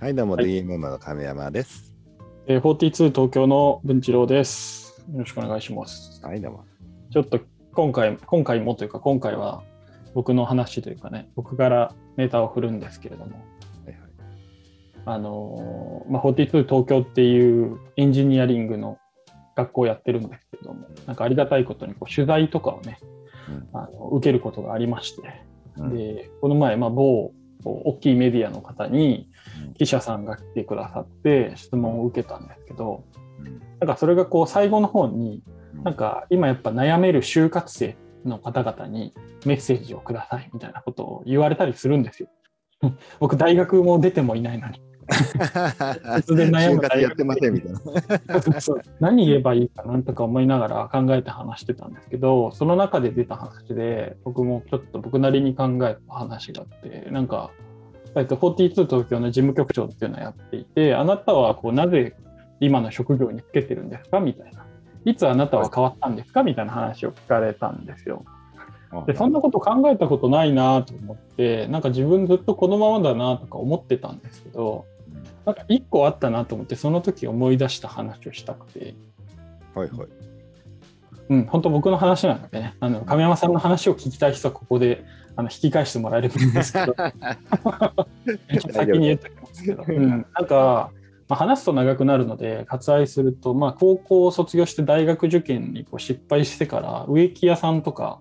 はい、どうも、はい DMM の亀山です。えー、42東京の文一郎です。よろしくお願いします。はい、どうも。ちょっと今回、今回もというか、今回は僕の話というかね、僕からネタを振るんですけれども、はいはいあのーまあ、42東京っていうエンジニアリングの学校をやってるんですけれども、なんかありがたいことにこう取材とかをね、あの受けることがありまして、うんでこの前、まあ、某こう大きいメディアの方にうん。記者さんが来てくださって質問を受けたんですけど、うん。なんかそれがこう最後の方にうん。なんか今やっぱ悩める就活生の方々にメッセージをくださいみたいなことを言われたりするんですよ。僕大学も出てもいないのに 突然悩就む活やってませんみたいな。そう何言えばいいかなんとか思いながら考えて話してたんですけどその中で出た話で僕もちょっと僕なりに考えた話があってなんか、えっと、42東京の事務局長っていうのをやっていてあなたはこうなぜ今の職業につけてるんですかみたいないつあなたは変わったんですかみたいな話を聞かれたんですよ。でそんなこと考えたことないなと思ってなんか自分ずっとこのままだなとか思ってたんですけどなんか一個あったなと思ってその時思い出した話をしたくて。はいはい。うん、本当僕の話なのでね、あの亀山さんの話を聞きたい人はここであの引き返してもらえればいいんですけど、先に言っておきますけど、うん、なんか、まあ、話すと長くなるので割愛すると、まあ、高校を卒業して大学受験にこう失敗してから植木屋さんとか、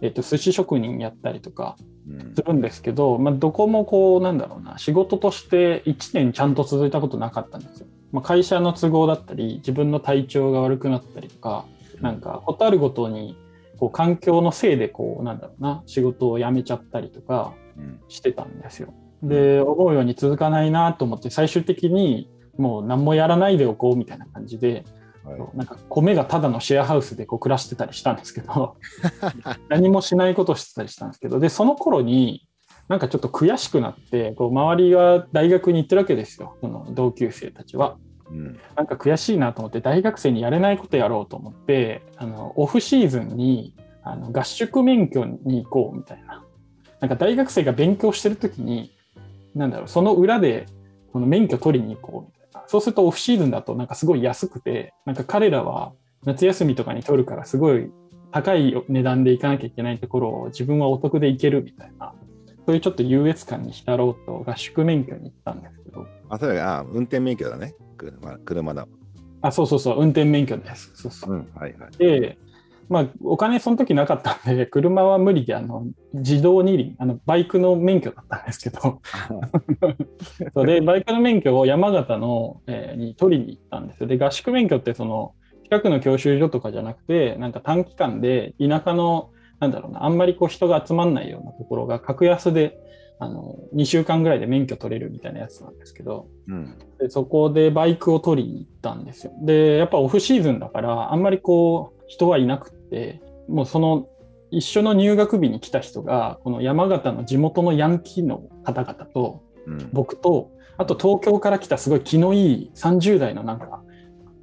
えっと寿司職人やったりとかうんするんですけど、まあ、どこもこうなんだろうな仕事として1年ちゃんと続いたことなかったんですよ。まあ、会社の都合だったり自分の体調が悪くなったりとかなんかことあるごとにこう環境のせいでこうなんだろうな仕事を辞めちゃったりとかうんしてたんですよ。で思うように続かないなと思って最終的にもう何もやらないでおこうみたいな感じではい。なんか米がただのシェアハウスでこう暮らしてたりしたんですけど 何もしないことをしてたりしたんですけどでその頃になんかちょっと悔しくなってこう周りが大学に行ってるわけですよ。その同級生たちは。うん。なんか悔しいなと思って大学生にやれないことやろうと思ってあのオフシーズンにあの合宿免許に行こうみたいな。なんか大学生が勉強してる時になんだろうその裏でこの免許取りに行こうみたいなそうするとオフシーズンだとなんかすごい安くてなんか彼らは夏休みとかに取るからすごい高い値段で行かなきゃいけないところを自分はお得で行けるみたいなそういうちょっと優越感に浸ろうと合宿免許に行ったんですけどあ、それあ、運転免許だね。車車だ。あそうそうそう運転免許ですそうそううん、はいはい。で、まあ、お金その時なかったんで、車は無理で、あの、自動二輪、あの、バイクの免許だったんですけど、そうで、バイクの免許を山形の、えーに取りに行ったんですよ。で、合宿免許って、その、近くの教習所とかじゃなくて、なんか短期間で田舎の、なんだろうな、あんまりこう人が集まんないようなところが格安で、あの、2週間ぐらいで免許取れるみたいなやつなんですけど、うん。でそこでバイクを取りに行ったんですよ。で、やっぱオフシーズンだから、あんまりこう、人はいなくもうその、一緒の入学日に来た人が、この山形の地元のヤンキーの方々と、うん。僕と、あと東京から来たすごい気のいい30代のなんか、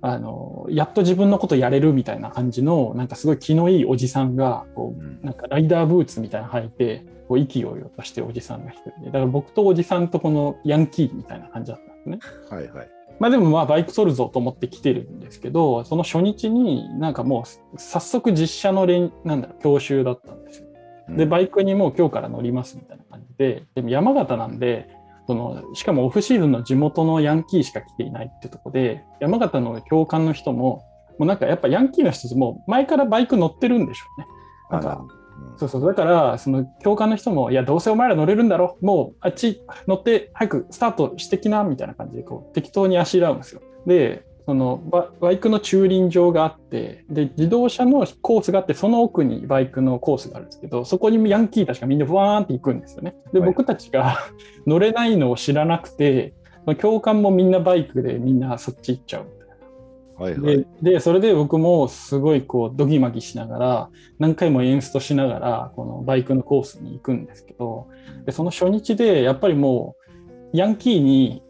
あの、やっと自分のことやれるみたいな感じの、なんかすごい気のいいおじさんが、こうなんかライダーブーツみたいなの履いて、こう、意気揚々としてるおじさんが一人で、だから僕とおじさんとこのヤンキーみたいな感じだったんですね。はいはい。まあでもまあバイク取るぞと思って来てるんですけど、その初日になんかもう早速実車の練、なんだろう、教習だったんですよ。で、バイクにもう今日から乗りますみたいな感じで、でも山形なんで、そのしかもオフシーズンの地元のヤンキーしか来ていないってとこで、山形の教官の人も、もうなんかやっぱヤンキーの人たちも前からバイク乗ってるんでしょうね。なんかそうそう、だから、その教官の人も、いや、どうせお前ら乗れるんだろ、もうあっち乗って、早くスタートしてきな、みたいな感じで、こう、適当にあしらうんですよ。で、そのババイクの駐輪場があって、で、自動車のコースがあって、その奥にバイクのコースがあるんですけど、そこにヤンキーたちがみんなブワーンって行くんですよね。で、はい僕たちが 乗れないのを知らなくて、教官もみんなバイクでみんなそっち行っちゃう。はいはい。ででそれで僕もすごいこうドギマギしながら何回もエンストしながらこのバイクのコースに行くんですけどでその初日でやっぱりもうヤンキーに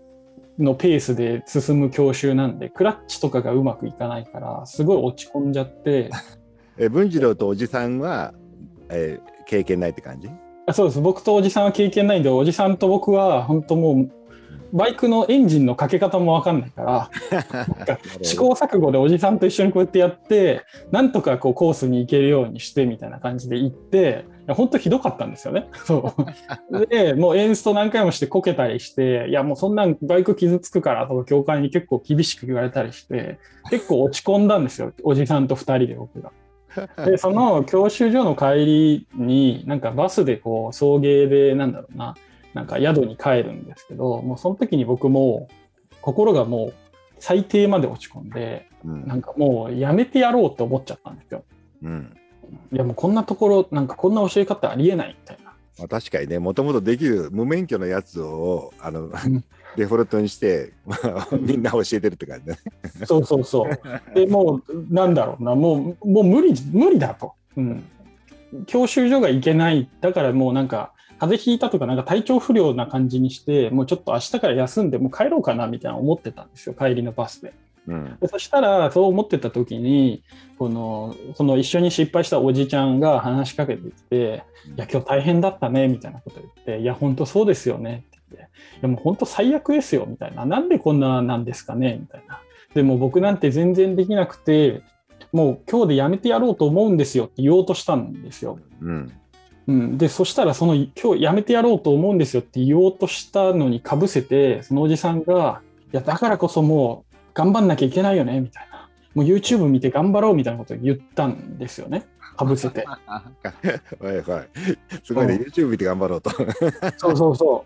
のペースで進む教習なんでクラッチとかがうまくいかないからすごい落ち込んじゃって。え、文次郎とおじさんは、えー経験ないって感じ？あそうです。僕とおじさんは経験ないんでおじさんと僕は本当もうバイクのエンジンのかけ方も分かんないから 試行錯誤でおじさんと一緒にこうやってやってなんとかこうコースに行けるようにしてみたいな感じで行っていや本当ひどかったんですよね。そうでもうエンスト何回もしてこけたりしていやもうそんなんバイク傷つくからとか教官に結構厳しく言われたりして結構落ち込んだんですよおじさんと2人で僕が。でその教習所の帰りになんかバスでこう送迎でなんだろうななんか宿に帰るんですけどもうその時に僕も心がもう最低まで落ち込んで、うんなんかもうやめてやろうって思っちゃったんですよ。うんいやもうこんなところなんかこんな教え方ありえないみたいな。まあ、確かにね、もともとできる無免許のやつをあの、んデフォルトにして、まあみんな教えてるって感じだね。そうそうそう。でもうなんだろうなもうもう無理無理だと。うん。教習所が行けないだからもうなんか風邪ひいたとかなんか体調不良な感じにしてもうちょっと明日から休んでもう帰ろうかなみたいな思ってたんですよ帰りのバスで。うんでそしたらそう思ってた時にこのその一緒に失敗したおじちゃんが話しかけてきて「いや今日大変だったね」みたいなこと言って「いや本当そうですよね」って言って「いやもう本当最悪ですよ」みたいな「なんでこんななんですかね」みたいな。でも僕なんて全然できなくてもう今日でやめてやろうと思うんですよって言おうとしたんですよ。うんうん、でそしたらその今日やめてやろうと思うんですよって言おうとしたのにかぶせてそのおじさんが「いやだからこそもう頑張んなきゃいけないよね」みたいな「もう YouTube 見て頑張ろう」みたいなことを言ったんですよねかぶせて。はいはい。すごいね、うん YouTube 見て頑張ろうと。そうそうそ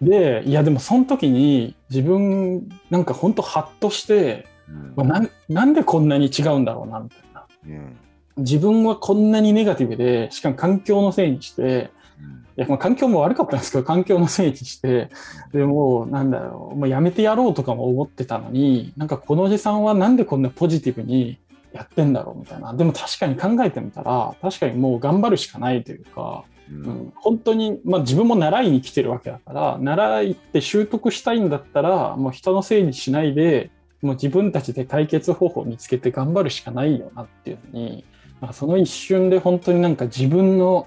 う。でいやでもその時に自分なんかほんとハッとして、まあなんなんでこんなに違うんだろうなみたいな。うん自分はこんなにネガティブでしかも環境のせいにしていやまあ環境も悪かったんですけど環境のせいにしてでもうなんだろうもうやめてやろうとかも思ってたのになんかこのおじさんはなんでこんなポジティブにやってんだろうみたいな。でも確かに考えてみたら確かにもう頑張るしかないというか、うん。うん、本当に、まあ、自分も習いに来てるわけだから習いって習得したいんだったらもう人のせいにしないでもう自分たちで解決方法を見つけて頑張るしかないよなっていうのに、まあ、その一瞬で本当になんか自分の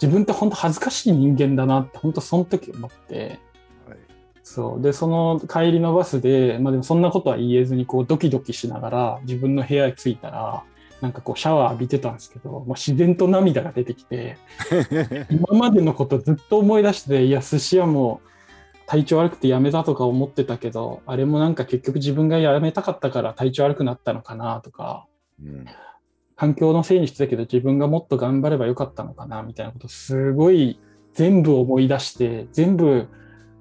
自分って本当恥ずかしい人間だなって本当その時思って。はい。そう。でその帰りのバスで、まあ、でもそんなことは言えずにこうドキドキしながら自分の部屋に着いたらなんかこうシャワー浴びてたんですけどもう自然と涙が出てきて 今までのことずっと思い出していや寿司屋も体調悪くてやめたとか思ってたけどあれもなんか結局自分がやめたかったから体調悪くなったのかなとかうん環境のせいにしてたけど自分がもっと頑張ればよかったのかなみたいなことすごい全部思い出して全部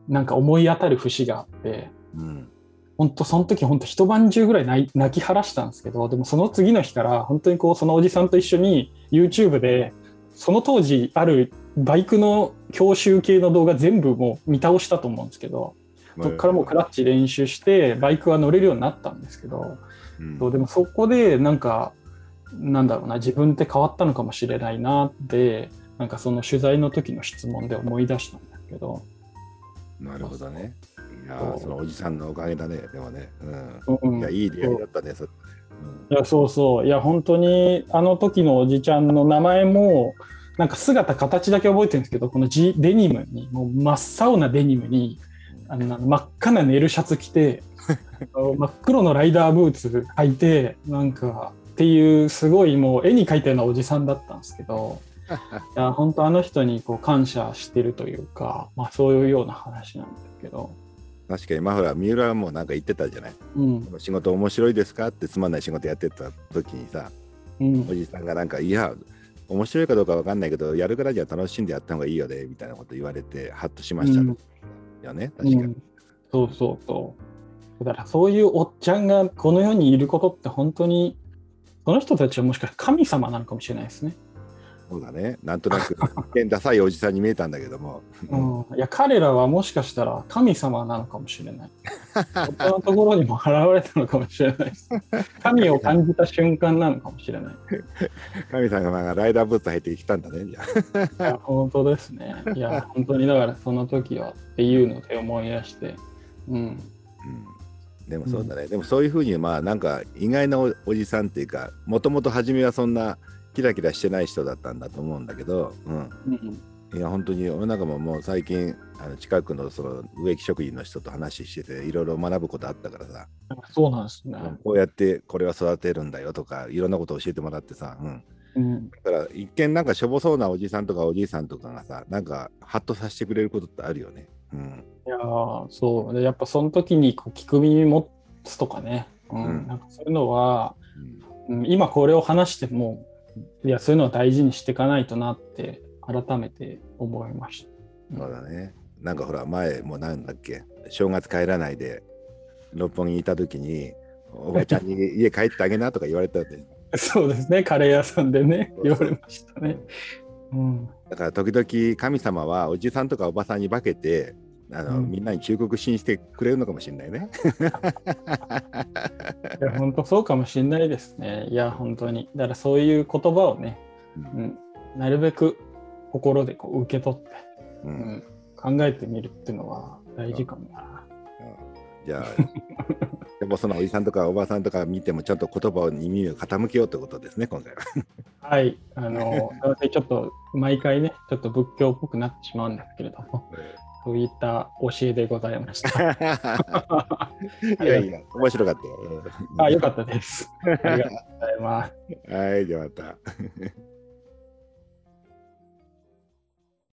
なんか思い当たる節があってうん。本当その時本当一晩中ぐらい泣き晴らしたんですけどでもその次の日から本当にこうそのおじさんと一緒に YouTube でその当時あるバイクの教習系の動画全部もう見倒したと思うんですけどそこからもうクラッチ練習してバイクは乗れるようになったんですけどうん。そうでもそこでなんかなんだろうな自分って変わったのかもしれないなってなんかその取材の時の質問で思い出したんだけど、なるほどね。いやそのおじさんのおかげだね、でもね。うん。うん、いや、いい出会いだったね、それ。いやそうそう。いや本当にあの時のおじちゃんの名前もなんか姿形だけ覚えてるんですけどこのジデニムにもう真っ青なデニムにあの真っ赤なネルシャツ着て 真っ黒のライダーブーツ履いてなんかっていうすごいもう絵に描いたようなおじさんだったんですけど いや本当あの人にこう感謝してるというか、まあ、そういうような話なんですけど、確かに、まあほら、三浦はもうなんか言ってたじゃない。うん仕事面白いですか？ってつまんない仕事やってた時にさ、うんおじさんがなんか、いや、面白いかどうかわかんないけど、やるからには楽しんでやった方がいいよね、みたいなこと言われて、ハッとしました。うんよね、確かに。うんそうそうそう。だからそういうおっちゃんがこの世にいることって本当にその人たちはもしかして神様なのかもしれないですね。そうだね。なんとなく、一見ダサいおじさんに見えたんだけども。うん、いや彼らはもしかしたら神様なのかもしれない。他のところにも現れたのかもしれないです。神を感じた瞬間なのかもしれない。神様がライダーブーツ入ってきたんだね、じゃあ。いや本当ですね。いや本当にだからその時はっていうので思い出して。うんうんでもそうだね、でもそういうふうにまあなんか意外なおおじさんっていうかもともと初めはそんなキラキラしてない人だったんだと思うんだけど、うん、うんいや本当に俺なんかももう最近あの近くのその植木職人の人と話してていろいろ学ぶことあったからさ、そうなんですね。こうやってこれは育てるんだよとかいろんなことを教えてもらってさ、うん、うん、だから一見なんかしょぼそうなおじさんとかおじいさんとかがさなんかハッとさせてくれることってあるよね。うん、いやーそう。でやっぱその時にこう聞く耳持つとかね、うん。うん。なんかそういうのは、うん。うん、今これを話してもいやそういうのは大事にしていかないとなって改めて思いました。そうだね。なんかほら前もうなんだっけ正月帰らないで六本木にいた時におばちゃんに 家帰ってあげなとか言われたんでそうですね。カレー屋さんでね言われましたね。うん、だから時々神様はおじさんとかおばさんに化けてあの、うんみんなに忠告しにしてくれるのかもしれないね。いや本当そうかもしれないですね。いや本当にだからそういう言葉をね、うんうん、なるべく心でこう受け取って、ううんん、考えてみるっていうのは大事かもな。じゃあでもそのおじさんとかおばさんとか見てもちゃんと言葉に耳を傾けようということですね今回は。はい、あの、ちょっと毎回ね、ちょっと仏教っぽくなってしまうんですけれども、そういった教えでございました。いやいや面白かったよ。あ、よかったです。ありがとうございます。はいじゃあまた。